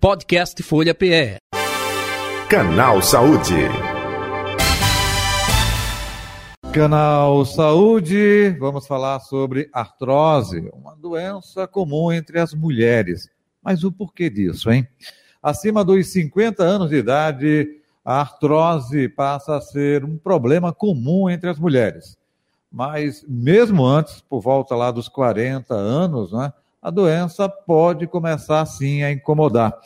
Podcast Folha PE. Canal Saúde. Canal Saúde, vamos falar sobre artrose, uma doença comum entre as mulheres. Mas o porquê disso, hein? Acima dos 50 anos de idade, a artrose passa a ser um problema comum entre as mulheres. Mas mesmo antes, por volta lá dos 40 anos, né, a doença pode começar sim a incomodar.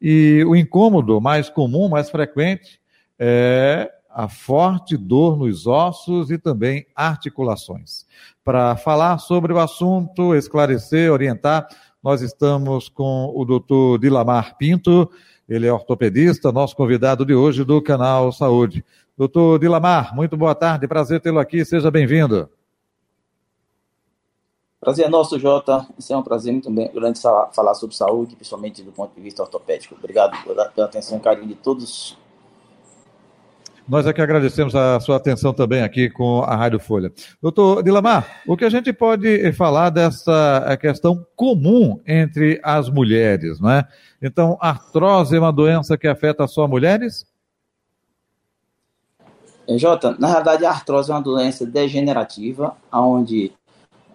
E o incômodo mais comum, mais frequente, é a forte dor nos ossos e também articulações. Para falar sobre o assunto, esclarecer, orientar, nós estamos com o doutor Dilamar Pinto, ele é ortopedista, nosso convidado de hoje do canal Saúde. Doutor Dilamar, muito boa tarde, prazer tê-lo aqui, seja bem-vindo. Prazer é nosso, Jota. Isso é um prazer muito grande falar sobre saúde, principalmente do ponto de vista ortopédico. Obrigado pela atenção e carinho de todos. Nós é que agradecemos a sua atenção também aqui com a Rádio Folha. Doutor Dilamar, o que a gente pode falar dessa é, questão comum entre as mulheres, não é? Então, artrose é uma doença que afeta só mulheres? É, Jota, na verdade, a artrose é uma doença degenerativa, onde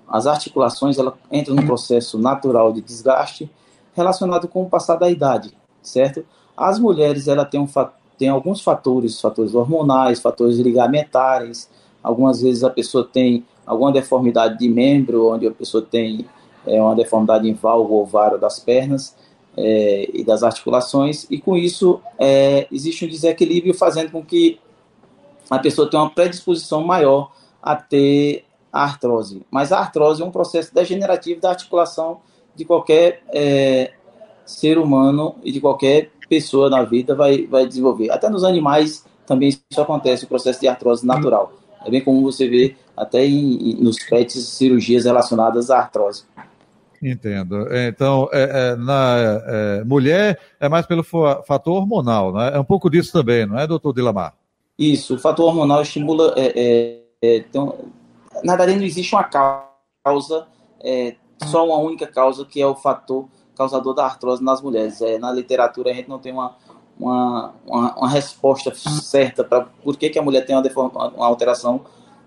as articulações ela entram num processo natural de desgaste relacionado com o passar da idade, certo? As mulheres ela tem, um, tem alguns fatores, fatores hormonais, fatores ligamentares, algumas vezes a pessoa tem alguma deformidade de membro, onde a pessoa tem é, uma deformidade em válvula ovário das pernas é, e das articulações, e com isso é, existe um desequilíbrio fazendo com que a pessoa tenha uma predisposição maior a ter a artrose. Mas a artrose é um processo degenerativo da articulação de qualquer é, ser humano e de qualquer pessoa na vida vai, vai desenvolver. Até nos animais também isso acontece, o processo de artrose natural. É bem comum você ver até em, nos pets cirurgias relacionadas à artrose. Entendo. Então, é, é, na é, mulher é mais pelo fator hormonal, não é? É um pouco disso também, não é, doutor Dilamar? Isso, o fator hormonal estimula. É, é, é na verdade, não existe uma causa, é, só uma única causa, que é o fator causador da artrose nas mulheres. É, na literatura, a gente não tem uma, uma, uma, uma resposta certa para por que, que a mulher tem uma, uma alteração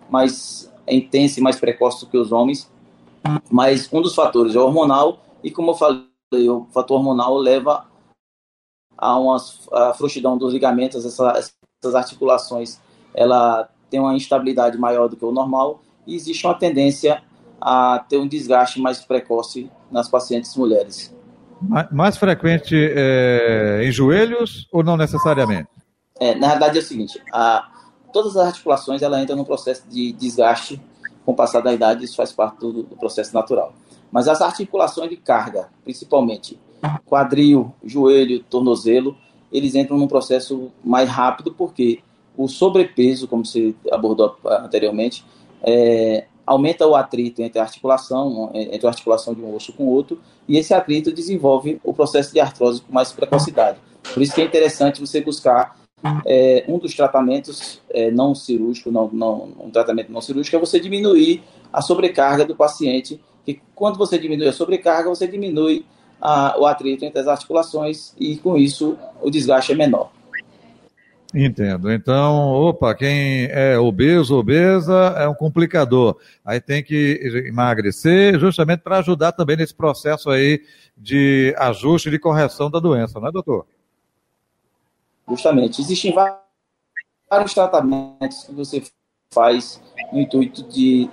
mais intensa e mais precoce do que os homens. Mas um dos fatores é hormonal, e como eu falei, o fator hormonal leva a uma a frouxidão dos ligamentos, essa, essas articulações, ela tem uma instabilidade maior do que o normal, e existe uma tendência a ter um desgaste mais precoce nas pacientes mulheres. Mais frequente é, em joelhos ou não necessariamente? É, na verdade é o seguinte, a, todas as articulações ela entram no processo de desgaste com o passar da idade, isso faz parte do, do processo natural. Mas as articulações de carga, principalmente quadril, joelho, tornozelo, eles entram num processo mais rápido porque o sobrepeso, como você abordou anteriormente, é, aumenta o atrito entre a articulação, entre a articulação de um osso com o outro, e esse atrito desenvolve o processo de artrose com mais precocidade. Por isso que é interessante você buscar é, um dos tratamentos é, não cirúrgico, não, não, um tratamento não cirúrgico é você diminuir a sobrecarga do paciente, que quando você diminui a sobrecarga, você diminui a, o atrito entre as articulações e com isso o desgaste é menor. Entendo. Então, opa, quem é obeso, obesa, é um complicador. Aí tem que emagrecer justamente para ajudar também nesse processo aí de ajuste de correção da doença, não é, doutor? Justamente. Existem vários tratamentos que você faz no intuito de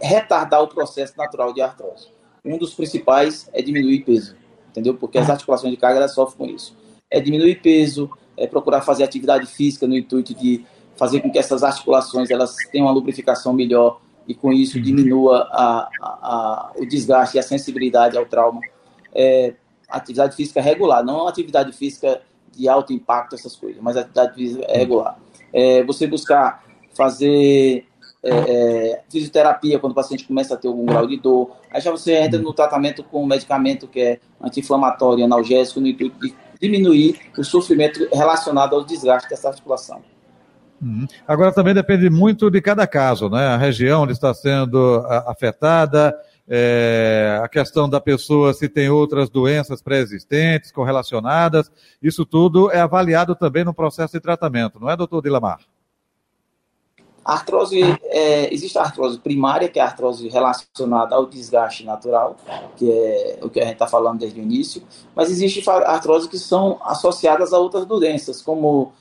retardar o processo natural de artrose. Um dos principais é diminuir peso, entendeu? Porque as articulações de carga sofrem com isso. É diminuir peso, é procurar fazer atividade física no intuito de fazer com que essas articulações elas tenham uma lubrificação melhor e com isso uhum. diminua a, a, a, o desgaste e a sensibilidade ao trauma. É, atividade física regular, não atividade física de alto impacto, essas coisas, mas atividade física regular. É, você buscar fazer é, é, fisioterapia quando o paciente começa a ter algum grau de dor. Aí já você entra no tratamento com um medicamento que é anti-inflamatório, analgésico, no intuito de diminuir o sofrimento relacionado ao desgaste dessa articulação. Uhum. Agora também depende muito de cada caso, né? A região onde está sendo afetada, é, a questão da pessoa se tem outras doenças pré-existentes, correlacionadas, isso tudo é avaliado também no processo de tratamento, não é, doutor Dilamar? Artrose, é, existe a artrose primária, que é a artrose relacionada ao desgaste natural, que é o que a gente está falando desde o início, mas existe artrose que são associadas a outras doenças, como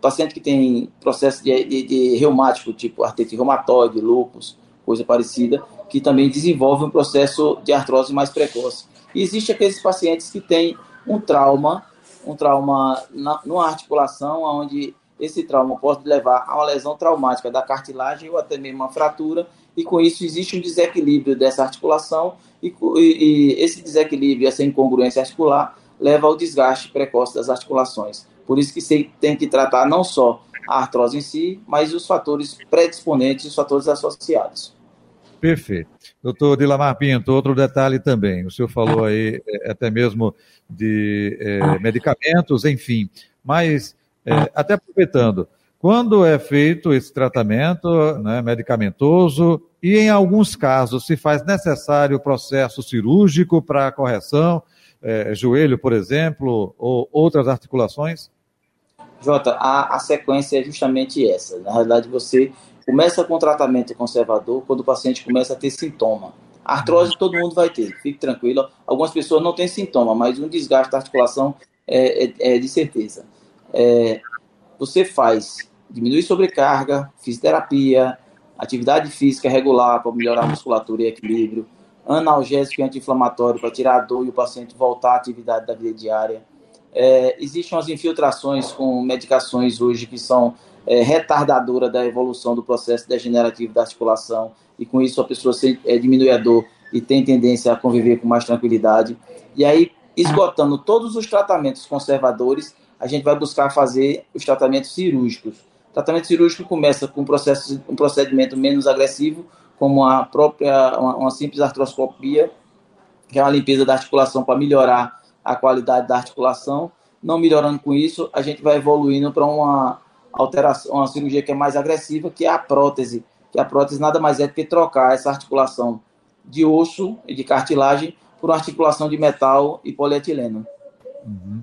paciente que tem processo de, de, de reumático, tipo artrite reumatoide, lúpus, coisa parecida, que também desenvolve um processo de artrose mais precoce. E existe aqueles pacientes que têm um trauma, um trauma na, numa articulação, onde esse trauma pode levar a uma lesão traumática da cartilagem ou até mesmo uma fratura, e com isso existe um desequilíbrio dessa articulação, e, e, e esse desequilíbrio, essa incongruência articular, leva ao desgaste precoce das articulações. Por isso que você tem que tratar não só a artrose em si, mas os fatores predisponentes e os fatores associados. Perfeito. Doutor Dilamar Pinto, outro detalhe também. O senhor falou aí é, até mesmo de é, medicamentos, enfim. Mas, é, até aproveitando, quando é feito esse tratamento né, medicamentoso e, em alguns casos, se faz necessário o processo cirúrgico para a correção, é, joelho, por exemplo, ou outras articulações? Jota, a, a sequência é justamente essa. Na realidade, você começa com tratamento conservador quando o paciente começa a ter sintoma. artrose todo mundo vai ter, fique tranquilo. Algumas pessoas não têm sintoma, mas um desgaste da articulação é, é, é de certeza. É, você faz, diminui sobrecarga, fisioterapia, atividade física regular para melhorar a musculatura e equilíbrio, analgésico e anti-inflamatório para tirar a dor e o paciente voltar à atividade da vida diária. É, existem as infiltrações com medicações hoje que são é, retardadora da evolução do processo degenerativo da articulação e com isso a pessoa se, é, diminui a dor e tem tendência a conviver com mais tranquilidade. E aí, esgotando todos os tratamentos conservadores, a gente vai buscar fazer os tratamentos cirúrgicos. O tratamento cirúrgico começa com um, processo, um procedimento menos agressivo, como a própria uma, uma simples artroscopia, que é uma limpeza da articulação para melhorar a qualidade da articulação. Não melhorando com isso, a gente vai evoluindo para uma alteração, uma cirurgia que é mais agressiva, que é a prótese. Que a prótese nada mais é do que trocar essa articulação de osso e de cartilagem por uma articulação de metal e polietileno. Uhum.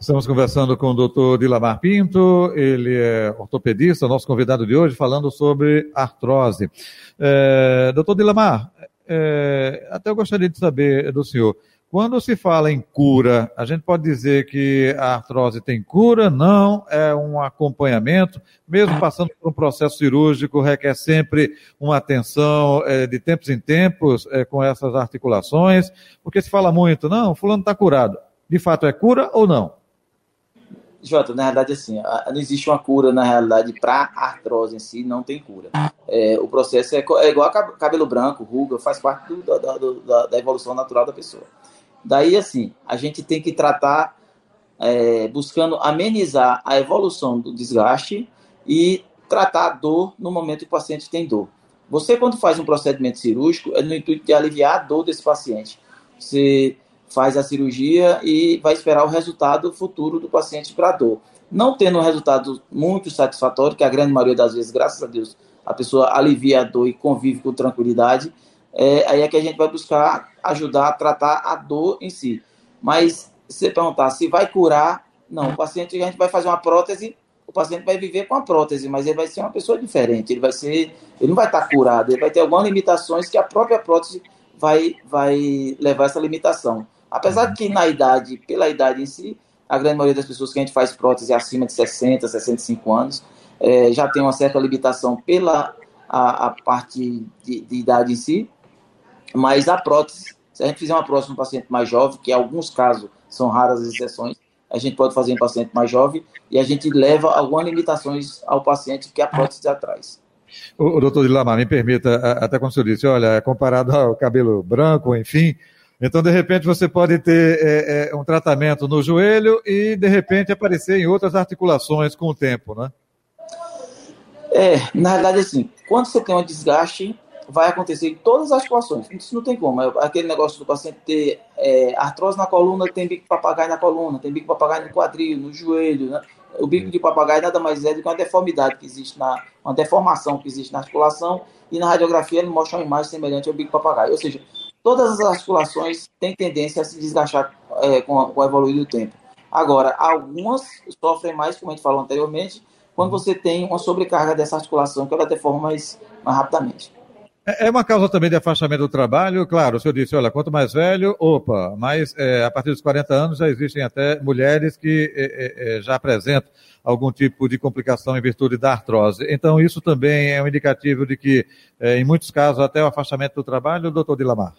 Estamos conversando com o doutor Dilamar Pinto, ele é ortopedista, nosso convidado de hoje, falando sobre artrose. É, doutor Dilamar, é, até eu gostaria de saber do senhor, quando se fala em cura, a gente pode dizer que a artrose tem cura? Não, é um acompanhamento, mesmo passando por um processo cirúrgico, requer sempre uma atenção é, de tempos em tempos é, com essas articulações, porque se fala muito, não, fulano está curado. De fato é cura ou não? Jota, na realidade, assim, não existe uma cura, na realidade, para artrose em si, não tem cura. É, o processo é, é, igual a cabelo branco, ruga, faz parte do, da, da, da evolução natural da pessoa. Daí, assim, a gente tem que tratar é, buscando amenizar a evolução do desgaste e tratar a dor no momento que o paciente tem dor. Você, quando faz um procedimento cirúrgico, é no intuito de aliviar a dor desse paciente. Você faz a cirurgia e vai esperar o resultado futuro do paciente para dor. Não tendo um resultado muito satisfatório, que a grande maioria das vezes, graças a Deus, a pessoa alivia a dor e convive com tranquilidade, é, aí é que a gente vai buscar ajudar a tratar a dor em si. Mas se perguntar se vai curar, não. O paciente, a gente vai fazer uma prótese, o paciente vai viver com a prótese, mas ele vai ser uma pessoa diferente. Ele vai ser, ele não vai estar curado, ele vai ter algumas limitações que a própria prótese vai, vai levar essa limitação. Apesar de que na idade, pela idade em si, a grande maioria das pessoas que a gente faz prótese é acima de 60, 65 anos, é, já tem uma certa limitação pela a, a parte de, de idade em si, mas a prótese, se a gente fizer uma prótese no paciente mais jovem, que em alguns casos são raras as exceções, a gente pode fazer em paciente mais jovem e a gente leva algumas limitações ao paciente que a prótese traz. O, o doutor Dilamar, me permita, até como o senhor disse, olha, é comparado ao cabelo branco, enfim, então, de repente, você pode ter é, é, um tratamento no joelho e, de repente, aparecer em outras articulações com o tempo, né? É, na verdade, assim, quando você tem um desgaste, vai acontecer em todas as articulações. Isso não tem como. É aquele negócio do paciente ter é, artrose na coluna, tem bico de papagaio na coluna, tem bico de papagaio no quadril, no joelho. Né? O bico de papagaio nada mais é do que uma deformidade que existe na. uma deformação que existe na articulação, e na radiografia ele mostra uma imagem semelhante ao bico de papagaio. Ou seja, todas as articulações têm tendência a se desgastar é, com, com o evoluir do tempo. Agora, algumas sofrem mais, como a gente falou anteriormente, quando você tem uma sobrecarga dessa articulação, que ela deforma mais, mais rapidamente. É, é uma causa também de afastamento do trabalho, claro, o senhor disse, olha, quanto mais velho, opa, mas é, a partir dos 40 anos já existem até mulheres que é, é, é, já apresentam algum tipo de complicação em virtude da artrose. Então, isso também é um indicativo de que, é, em muitos casos, até o afastamento do trabalho, doutor Dilamar.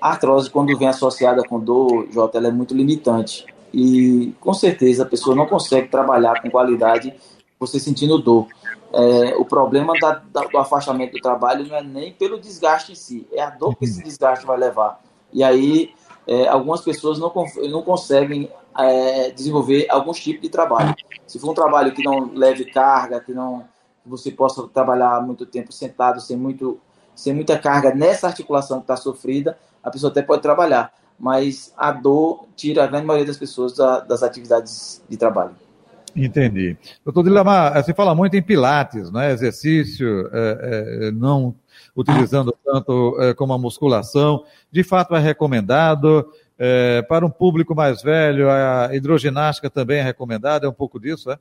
A artrose, quando vem associada com dor, Jota, ela é muito limitante. E, com certeza, a pessoa não consegue trabalhar com qualidade você sentindo dor. É, o problema da, da, do afastamento do trabalho não é nem pelo desgaste em si, é a dor que esse desgaste vai levar. E aí, é, algumas pessoas não, não conseguem é, desenvolver alguns tipos de trabalho. Se for um trabalho que não leve carga, que não que você possa trabalhar muito tempo sentado, sem, muito, sem muita carga nessa articulação que está sofrida, a pessoa até pode trabalhar, mas a dor tira a grande maioria das pessoas da, das atividades de trabalho. Entendi. Doutor Dilamar, você fala muito em pilates, né? exercício, é, é, não utilizando tanto é, como a musculação. De fato, é recomendado. Para um público mais velho, a hidroginástica também é recomendada, é um pouco disso, é?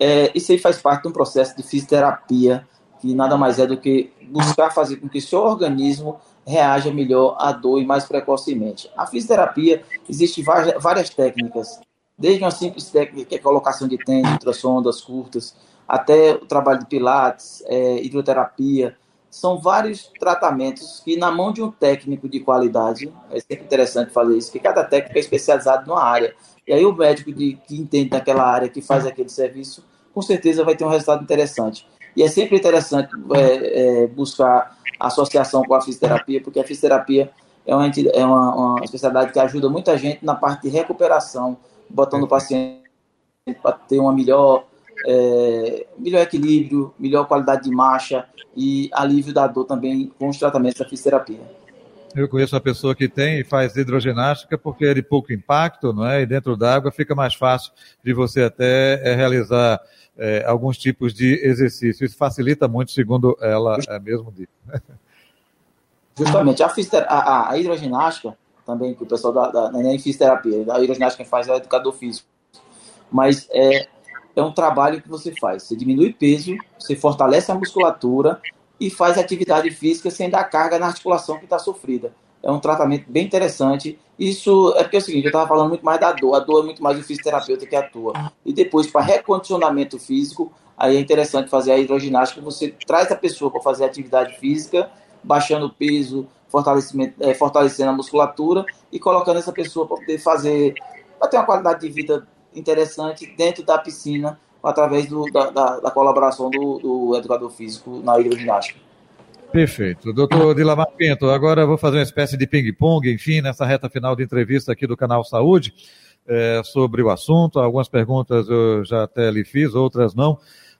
é? Isso aí faz parte de um processo de fisioterapia, que nada mais é do que buscar fazer com que seu organismo reaja melhor à dor e mais precocemente. A fisioterapia, existe várias, técnicas, desde uma simples técnica que é colocação de tênis, ultrassondas curtas, até o trabalho de pilates, é, hidroterapia, são vários tratamentos que, na mão de um técnico de qualidade, é sempre interessante fazer isso, que cada técnico é especializado numa área. E aí o médico de, que entende daquela área, que faz aquele serviço, com certeza vai ter um resultado interessante. E é sempre interessante é, é, buscar associação com a fisioterapia, porque a fisioterapia é uma, é uma, uma especialidade que ajuda muita gente na parte de recuperação, botando o paciente para ter uma melhor é, melhor equilíbrio, melhor qualidade de marcha e alívio da dor também com os tratamentos da fisioterapia. Eu conheço uma pessoa que tem e faz hidroginástica porque é de pouco impacto, não é? E dentro d'água fica mais fácil de você até é, realizar é, alguns tipos de exercício. Isso facilita muito, segundo ela é, mesmo disse. Justamente. A, a, a, hidroginástica, também, que o pessoal da, da é nem fisioterapia, a hidroginástica quem faz é o educador físico. Mas é, é um trabalho que você faz. Você diminui peso, você fortalece a musculatura e faz atividade física sem dar carga na articulação que está sofrida. É um tratamento bem interessante. Isso é porque é o seguinte, eu estava falando muito mais da dor. A dor é muito mais o fisioterapeuta que atua. E depois, para recondicionamento físico, aí é interessante fazer a hidroginástica. Você traz a pessoa para fazer atividade física, baixando o peso, fortalecimento, é, fortalecendo a musculatura e colocando essa pessoa para poder fazer, para ter uma qualidade de vida interessante dentro da piscina, através do, da, da, da, colaboração do, do, educador físico na hidroginástica. Perfeito. Doutor Dilamar Pinto, agora eu vou fazer uma espécie de ping-pong, enfim, nessa reta final de entrevista aqui do canal Saúde, é, sobre o assunto. Algumas perguntas eu já até lhe fiz, outras não.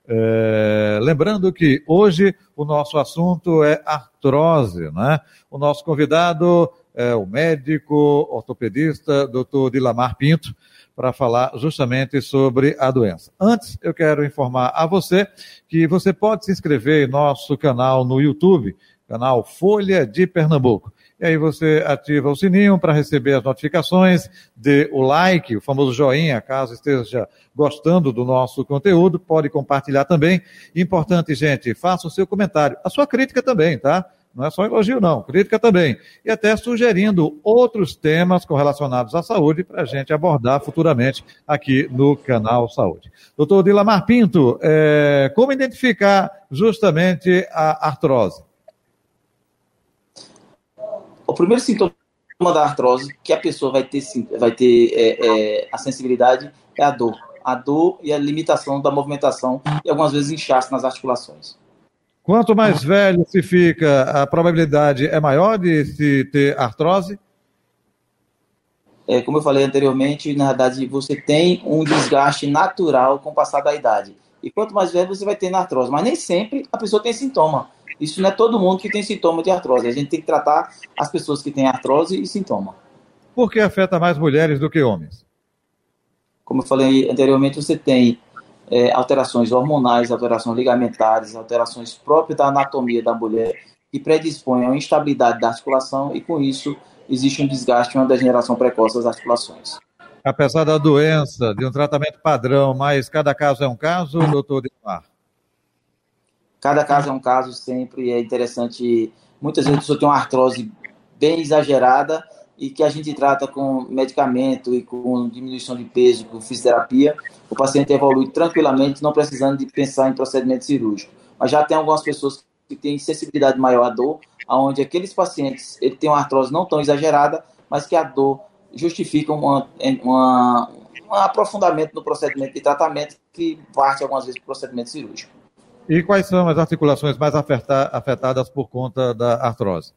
É, lembrando que hoje o nosso assunto é artrose, né? O nosso convidado é o médico ortopedista, doutor Dilamar Pinto para falar justamente sobre a doença. Antes, eu quero informar a você que você pode se inscrever em nosso canal no YouTube, canal Folha de Pernambuco. E aí você ativa o sininho para receber as notificações, dê o like, o famoso joinha, caso esteja gostando do nosso conteúdo, pode compartilhar também. Importante, gente, faça o seu comentário, a sua crítica também, tá? Não é só elogio, não, crítica também. E até sugerindo outros temas correlacionados à saúde para a gente abordar futuramente aqui no canal Saúde. Doutor Dilamar Pinto, é, como identificar justamente a artrose? O primeiro sintoma da artrose que a pessoa vai ter, vai ter é, é, a sensibilidade é a dor. A dor e a limitação da movimentação e algumas vezes inchaço nas articulações. Quanto mais velho se fica, a probabilidade é maior de se ter artrose? É, como eu falei anteriormente, na verdade, você tem um desgaste natural com o passar da idade. E quanto mais velho, você vai ter na artrose. Mas nem sempre a pessoa tem sintoma. Isso não é todo mundo que tem sintoma de artrose. A gente tem que tratar as pessoas que têm artrose e sintoma. Por que afeta mais mulheres do que homens? Como eu falei anteriormente, você tem é, alterações hormonais, alterações ligamentares, alterações próprias da anatomia da mulher, que predispõem à instabilidade da articulação e, com isso, existe um desgaste e uma degeneração precoce das articulações. Apesar da doença, de um tratamento padrão, mas cada caso é um caso, doutor Dilmar? Cada caso é um caso, sempre é interessante. Muitas vezes a pessoa tem uma artrose bem exagerada e que a gente trata com medicamento e com diminuição de peso, com fisioterapia, o paciente evolui tranquilamente, não precisando de pensar em procedimento cirúrgico. Mas já tem algumas pessoas que têm sensibilidade maior à dor, onde aqueles pacientes ele tem uma artrose não tão exagerada, mas que a dor justifica uma, uma, um aprofundamento no procedimento de tratamento que parte algumas vezes para procedimento cirúrgico. E quais são as articulações mais afetadas por conta da artrose?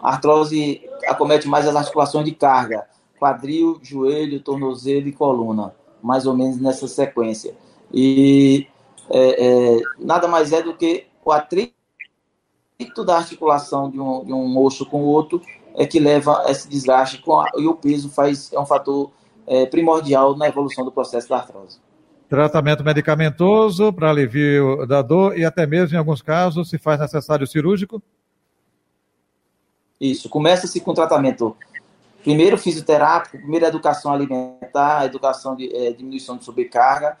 A artrose acomete mais as articulações de carga, quadril, joelho, tornozelo e coluna, mais ou menos nessa sequência. E é, é, nada mais é do que o atrito da articulação de um, de um osso com o outro é que leva a esse desgaste a, e o peso faz, é um fator é, primordial na evolução do processo da artrose. Tratamento medicamentoso para alívio da dor e até mesmo, em alguns casos, se faz necessário cirúrgico? Isso, começa-se com tratamento primeiro fisioterápico, primeiro educação alimentar, educação de é, diminuição de sobrecarga,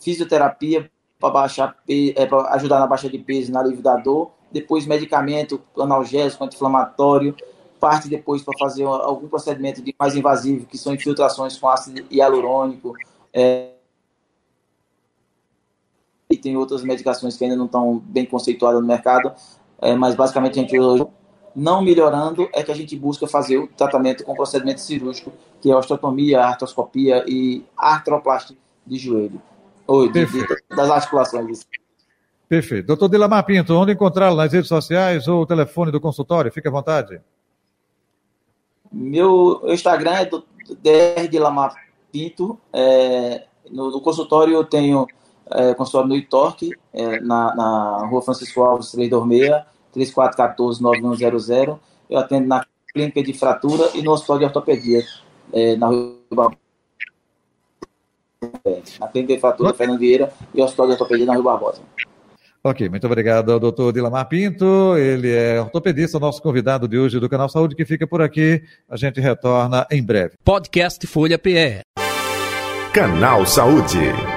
fisioterapia para baixar é, para ajudar na baixa de peso, na alívio da dor, depois medicamento analgésico, anti-inflamatório, parte depois para fazer algum procedimento de mais invasivo, que são infiltrações com ácido hialurônico, é, e tem outras medicações que ainda não estão bem conceituadas no mercado, mas basicamente a gente hoje não melhorando é que a gente busca fazer o tratamento com procedimento cirúrgico, que é osteotomia, artroscopia e artroplastia de joelho, ou de, de, das articulações. Perfeito. Doutor Dilamar Pinto, onde encontrá-lo? Nas redes sociais ou o telefone do consultório? Fique à vontade. Meu Instagram é do DR Dilamar Pinto. É, no, no consultório eu tenho é, consultório no Itorque, é, na, na rua Francisco Alves 326, 3414-9100. Eu atendo na clínica de fratura e no hospital de ortopedia, é, na rua na clínica de fratura Fernando Vieira e o hospital de ortopedia na Rio Barbosa. Ok, muito obrigado ao doutor Dilamar Pinto. Ele é ortopedista, nosso convidado de hoje do Canal Saúde, que fica por aqui. A gente retorna em breve. Podcast Folha PE. Canal Saúde.